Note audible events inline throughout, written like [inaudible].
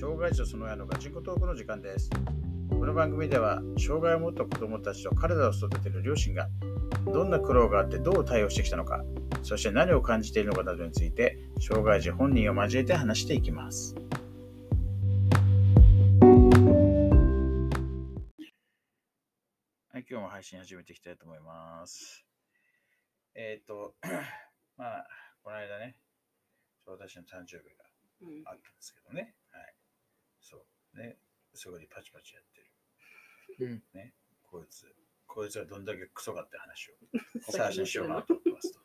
障害児とその親のガチンコトークの時間です。この番組では、障害を持った子供たちと体を育てている両親が、どんな苦労があってどう対応してきたのか、そして何を感じているのかなどについて、障害児本人を交えて話していきます。はい、今日も配信始めていきたいと思います。えっ、と、[clears throat] まあ、この間ね、私の誕生日があったんですけどね。はい。そう。ね。そこでパチパチやってる。うんね。こいつ、こいつはどんだけクソかって話を最初にしようかなと思ってますと。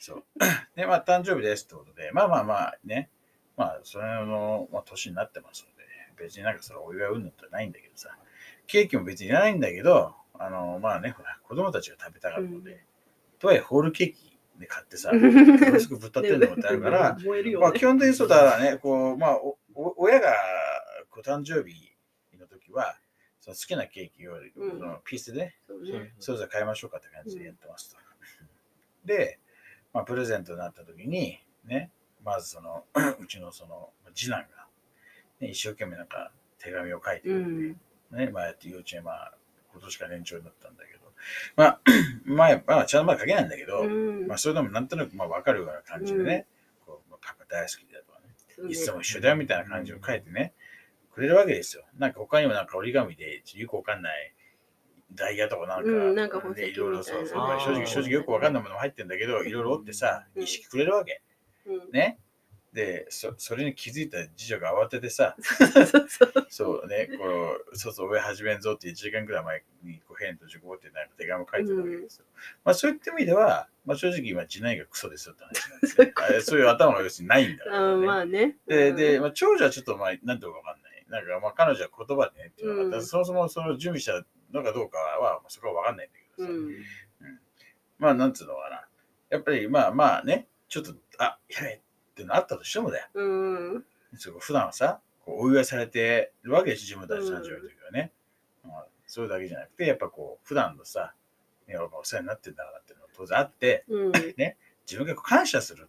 そう。[coughs] で、まあ、誕生日ですってことで、まあまあまあね、まあ、それの、まあ、年になってますので、別になんかそれお祝いうんぬんってないんだけどさ、ケーキも別にいらないんだけど、あの、まあね、ほら、子供たちが食べたがるので、うんとはいえ、ホールケーキで買ってさ、よろしくぶったってんのもってあるから。まあ、基本的にそうだね、こう、まあ、おお親がこう誕生日の時は、その好きなケーキを、うん。そのピースでね、それぞれ買いましょうかって感じでやってますと。で、まあ、プレゼントになった時に、ね、まずその、[clears throat] うちのその次男が、ね、一生懸命なんか手紙を書いてくれて、うん。ね、まあやって幼稚園、まあ、今年から年長になったんだけど、まあ、[clears throat] 前、まあ、ちゃんとまだ書けないんだけど、うん。まあ、それでもなんとなくまあ分かるような感じでね、こうまあパパ大好きだとかねいつも一緒だよみたいな感じを書いてね、くれるわけですよ。なんか他にもなんか折り紙でよくわかんないダイヤとかなんか、うんなんかいろいろそうそ正直、正直よくわかんないものも入ってんだけど、いろいろ折ってさ、うん意識くれるわけ。うんね。で、そそれに気づいた次女が慌ててさ、[laughs] そうそうそう。そうね、こう、そうそう、上始めんぞって1時間ぐらい前に、こう、変と自己ってなんか手紙を書いてたわけですよ。まあ、そういった意味では、まあ、正直今、次男がクソですよって話なんですね。[laughs] そういう頭が要するにないんだから、あね。まあね。で、うんで、まあ、長女はちょっと、まあ、なんていうかわかんない。なんか、まあ、彼女は言葉でねっていうのがんそもそもその準備したのかどうかは、まあそこはわかんないんだけどさ。うん。まあ、なんつうのかな。やっぱり、まあまあね、ちょっと、あ、やべえってのあったとしてもだよ。うん。そこ普段はさ、こうお祝いされてるわけです、自分たちの誕生日の時はね。まあ、それだけじゃなくて、やっぱこう、普段のさ、お世話になってんだからっていうのが当然あって、うん。自分が感謝する。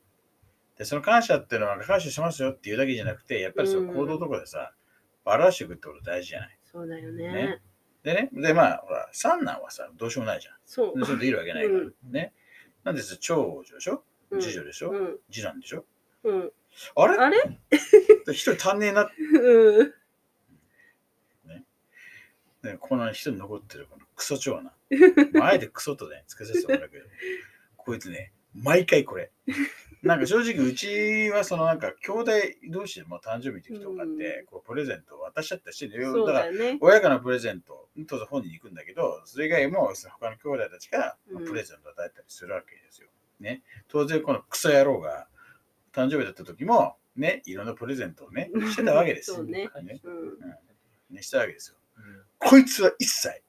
で、その感謝っていうのは感謝しますよっていうだけじゃなくて、やっぱりその行動とかでさ、表していくってこと大事じゃない？そうだよねね。でね、で、まあ、ほら、三男はさ、どうしようもないじゃん。そうで。それでいるわけないから。うんね。なんです長女でしょ？うん次女でしょ、うん。次男でしょ？うん。あれ？あれ？一 [laughs] 人足んねえなってうん。ね、この一人残ってるこのクソ長男。まああえてクソとね、つけさせてもらうけど、こいつね、毎回これ。なんか正直、うちはそのなんか兄弟同士でも誕生日の時とかって、こうプレゼントを渡しちゃったりしてるよ。そうだから。親からのプレゼント、当然本人に行くんだけど、それ以外もその他の兄弟たちがプレゼントを与えたりするわけですよ。ね。当然、このクソ野郎が誕生日だった時も、ね、いろんなプレゼントをね、してたわけですよ。そうねねうん。ねしたわけですよ。うんこいつは一切、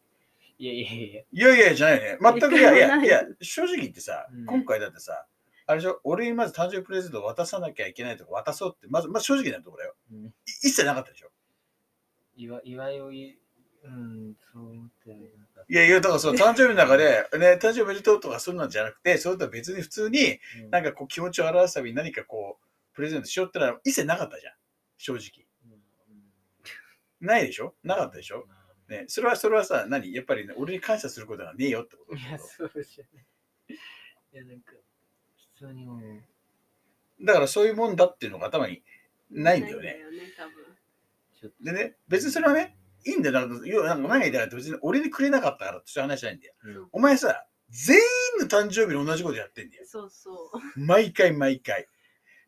いやいやいや。いやいやじゃないね。全くいやいや、な [laughs] いいや、正直言ってさ、うん今回だってさ、あれでしょ、俺にまず誕生日プレゼントを渡さなきゃいけないとか渡そうって、まず、まず正直なところだよ。うんい一切なかったでしょ？祝祝いをい、うん、そう思ってはいやいや、だからその誕生日の中で、ね、誕生日おめでとうとかするのじゃなくて、それとは別に普通に、なんかこう気持ちを表すために何かこう、プレゼントしようってのは一切なかったじゃん。正直。うんないでしょ？なかったでしょ？うんね、それは、それはさ、何？やっぱり、ね、俺に感謝することがねえよってこといや、そうじゃない。いや、なんか、普通にだからそういうもんだっていうのが頭にないんだよね。でね、別にそれはね、いいんだよ。なんか要はなんか何が言いたいかって別に俺にくれなかったからって話じゃないんだよ。うんお前さ、全員の誕生日に同じことやってんだよ。そうそう。毎回毎回。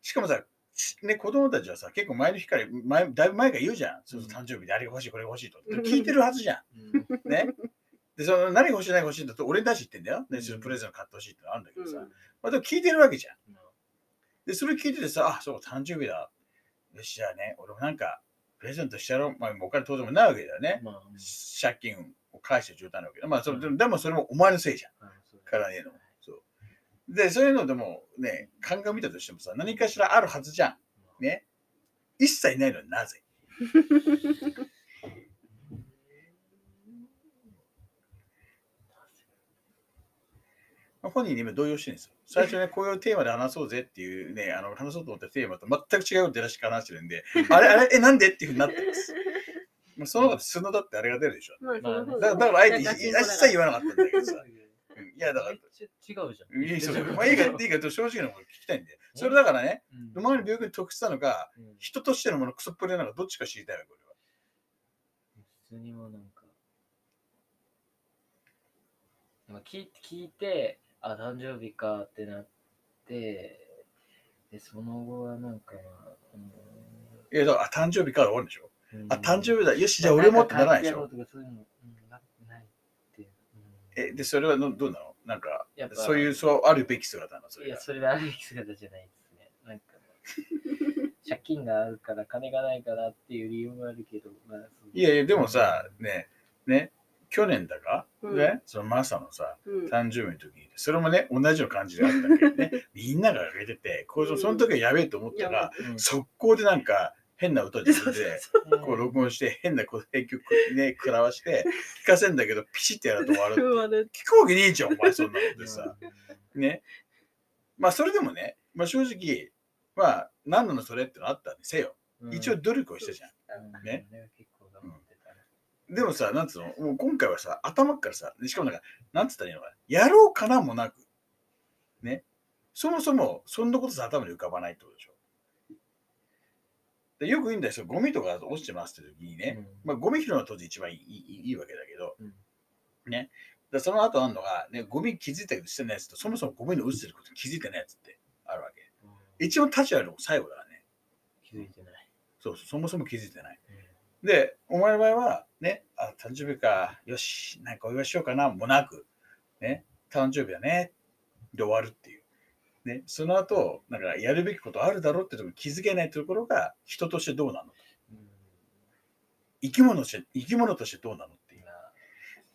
しかもさ、しね、子供たちはさ、結構前の日から、前だいぶ前から言うじゃん。そうそう誕生日であれが欲しい、これが欲しいと。で聞いてるはずじゃうんん。ね。で、その何が欲しい、何が欲しいんだと俺に出して言ってんだよ。ね、そのプレゼント買ってほしいってのあるんだけどさ。うんまあ、でも聞いてるわけじゃん。うんで、それ聞いててさ、あ、そう、誕生日だ。よし、じゃあね、俺もなんか、プレゼントしてやろう。まあ、お金当然もないわけだよね。まあ、借金を返して状態なわけだ。まあ、それでもでもそれもお前のせいじゃん。からねえの。そう。で、そういうのでもね、鑑みたとしてもさ、何かしらあるはずじゃん。ね。一切ないのになぜ [laughs] 本人に今動揺してるんですよ。最初ね、[laughs] こういうテーマで話そうぜっていうね、あの話そうと思ったテーマと全く違う出だしから話してるんで、あれ、あれ、え、なんでっていうふうになってます。[laughs] まあその方が素のだってあれが出るでしょ。まあ、だだからあえて一切言わなかったんだけどさ。[laughs] うんいや、だから違うじゃん。いいそうまあいいか、いいか、正直なこと聞きたいんで。それだからね、うん前の病気に特殊なのか、うん人としてのものクソっぷりなのか、どっちか知りたいわ、これは。普通にもうなんか、まあ、聞い聞いて、あ、誕生日かってなって、で、その後はなんか、いや、だから、あ誕生日から終わるんでしょ？うんあ、誕生日だ。よし、じゃあ俺もってならないでしょ？え、で、それはのどうなの？なんかそういう、そうあるべき姿なの、そいや。それはあるべき姿じゃないですね。なんか、[laughs] 借金があるから、金がないからっていう理由もあるけど、まあ、いやいや、でもさ、ね、ね、去年だか、うん。ね、そのマサのさ、うん。誕生日の時に、それもね、同じような感じであったんだけどね、[laughs] みんなが上げてて、こうその時はやべえと思ったら、うん。速攻でなんか変な歌自分で、うんこう録音して、変なこう編曲ね、食らわして、聞かせんだけど、ピシッてやると終わる聞くわけねえじゃん、お前、そんなのでさ。ね？まあ、それでもね、まあ、正直、まあ、何なのそれってのあったんでせよ。うん。一応努力をしたじゃん。ね？俺は結構頑張ってたね。でもさ、なんつうの、もう今回はさ、頭からさ、しかもなんか、なんつったらいいのかな、やろうかなもなく、ね？そもそも、そんなことさ、頭に浮かばないってことでしょ？でよく言うんだよ、ゴミとか落ちてますって時にね、うんまあ、ゴミ拾うのは当時一番いいいいわけだけど、うんね？でその後あるのが、ね、ゴミ気づいたけどしてないやつと、そもそもゴミの落ちてることに気づいてないやつってあるわけ。うん一番立ち会うのも最後だからね。気づいてない。そうそう、そもそも気づいてない。うんで、お前の場合は、ね、あ、誕生日か、よし、なんかお祝いしようかな、もなく、ね、誕生日だね、で終わるっていう。ね、その後、なんかやるべきことあるだろうってとこ気づけないところが、人としてどうなのうん生き物として、生き物としてどうなのっていう。まあ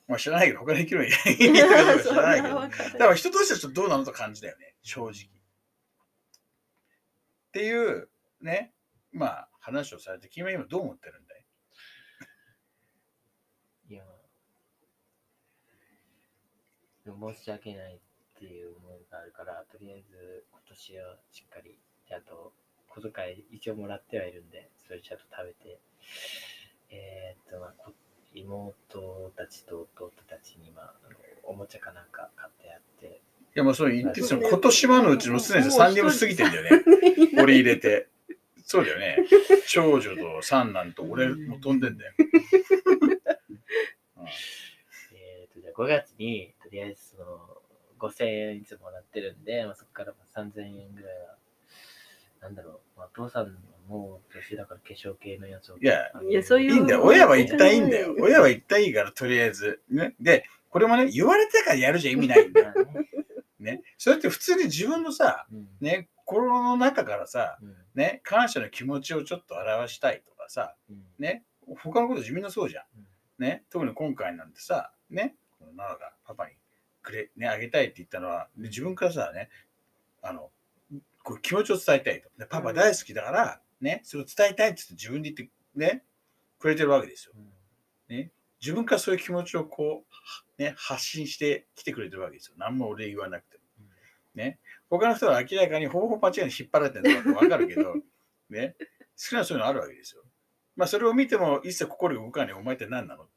まあ知らないけど、他の生き物いない [laughs] 知らないけど。だから人としてはちょっとどうなのと感じだよね、正直。っていう、ね、まあ話をされて、君は今どう思ってるんだいいや、でも申し訳ないっていう思いがあるから、とりあえず今年はしっかり、ちゃんと小遣い一応もらってはいるんで、それちゃんと食べて、えーっと、まあ、こ妹たちと弟たちに、まあ、あのおもちゃかなんか買ってやって、いや、もうそう言ってそうね今年はのうちのすでに3人も過ぎてんだよね。[laughs] 俺入れて。そうだよね。長女と三男と俺も飛んでんだよ。[laughs] えーっと、じゃあ5月に、5000円いつもらってるんで、まあ、そこからまあ3000円ぐらいは、なんだろう、まあ、お父さんもう年だから化粧系のやつを。いやいやそういういいんだよ。親は一旦いいんだよ。親は一旦いいから、とりあえず。ね。で、これもね、言われてからやるじゃ意味ないんだよ。まあねね。それって普通に自分のさ、うんね、心の中からさ、うんね、感謝の気持ちをちょっと表したいとかさ、うんね、他のこと自分のそうじゃん。うんね、特に今回なんてさ、ね、このがパパにくれ、ね、あげたいって言ったのは、で自分からさ、ね、あの、こう気持ちを伝えたいと。でパパ大好きだから、ね、それを伝えたいって言って自分で言って、ね、くれてるわけですよ。うん自分からそういう気持ちをこう、ね、発信してきてくれてるわけですよ。何も俺言わなくても。他の人は明らかにほぼほぼ間違いに引っ張られてるのかわかるけど、[laughs] ね、少なそういうのあるわけですよ。まあそれを見ても一切心が動かないお前って何なの？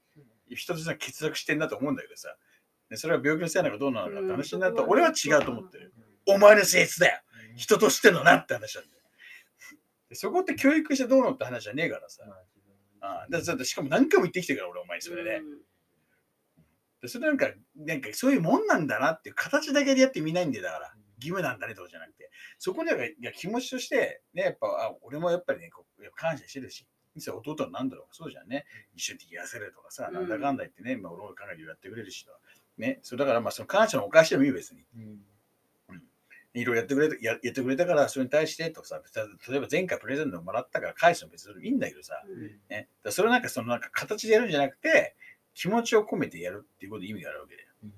人としては欠落してんだと思うんだけどさ、ね、それは病気のせいなのかどうなのかって話になると、うん俺は違うと思ってる。うんお前の性質だようん人としてのなって話なんだよ。でそこって教育してどうのって話じゃねえからさ。まあだだってしかも何回も言ってきてるから俺お前にそれで。でそれなんか、なんかそういうもんなんだなっていう形だけでやってみないんでだから。義務なんだねとかじゃなくて、そこにはいや気持ちとして、ね、やっぱあ俺もやっぱりね、こう感謝してるし、実は弟は何だろうか、そうじゃんね、一緒に癒せるとかさ、うんなんだかんだ言ってね、まあ、俺も考えてやってくれるしと。ね、そうだからまあその感謝のお返しでもいい別に。うんいろいろやってくれたややってくれたから、それに対してとかさ、例えば前回プレゼントもらったから返すの別にいいんだけどさ、ね、だからそれをなんかそのなんか形でやるんじゃなくて、気持ちを込めてやるっていうことに意味があるわけだよ。うん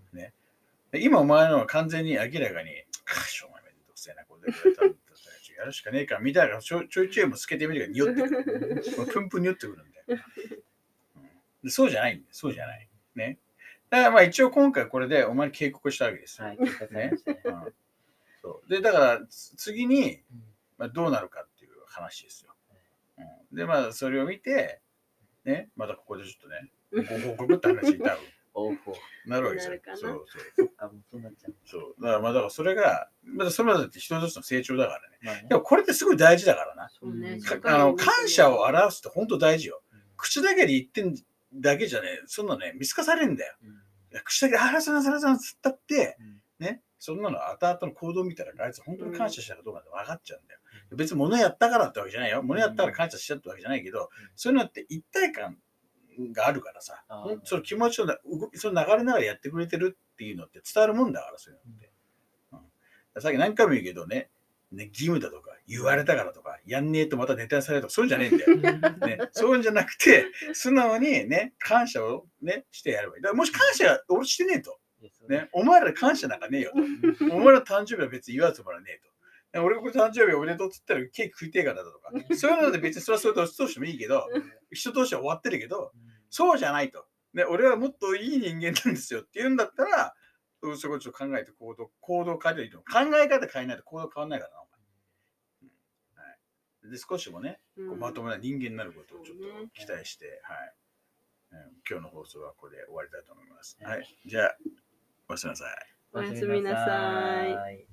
で今お前のは完全に明らかに、かしょうがないめんどくせえな、これでやるしかねえか、みたいな、ちょちょいちょいもつけてみるから匂ってくる。[laughs] プンプン匂ってくるんだよ。うんでそうじゃないんだよ、そうじゃない。ね。だからまあ一応今回これでお前に警告したわけですよ。はい、ね。[laughs] うんそうで、だからつ次に、うんまあ、どうなるかっていう話ですよ。うん、で、まあそれを見て、ね、またここでちょっとね、ご報告って話に多分。[laughs] なるわけですよそうそう。そうそうなっちゃう。そう。だからまあだからそれが、まだそれまでって人としての成長だからね。まあねでもこれってすごい大事だからな。あの感謝を表すって本当大事よ。口だけで言ってんだけじゃね、そんなね、見透かされるんだよ。口だけで、あらさらさらさらつったって、うん。ね、そんなの後々の行動見たら、あいつ本当に感謝したかどうかって分かっちゃうん。だよ。別に物やったからってわけじゃないよ。物やったから感謝しちゃったわけじゃないけど、そういうのって一体感があるからさ、その気持ちをな動きその流れながらやってくれてるっていうのって伝わるもんだから、そういうのって。うん、さっき何回も言うけどね、ね義務だとか、言われたからとか、やんねえとまたネタにされるとか、そういうんじゃねえんだよ。ね、そういうんじゃなくて、素直にね、感謝をね、してやればいい。だからもし感謝俺してねえと、ね、お前ら感謝なんかねえよと。お前ら誕生日は別に祝うつもりはねえと。で俺が誕生日おめでとうって言ったらケーキ食いてえからだとか、そういうので別にそれはそれと通してもいいけど、人としては終わってるけど、そうじゃないと。ね、俺はもっといい人間なんですよって言うんだったら、うんそこちょっと考えて行動、行動変えていいと。考え方変えないと行動変わんないからな、で、少しもね、こうまともな人間になることをちょっと期待して、はい。うん今日の放送はこれで終わりたいと思います。はいはい。じゃあ、おやすみなさい。おやすみなさいい。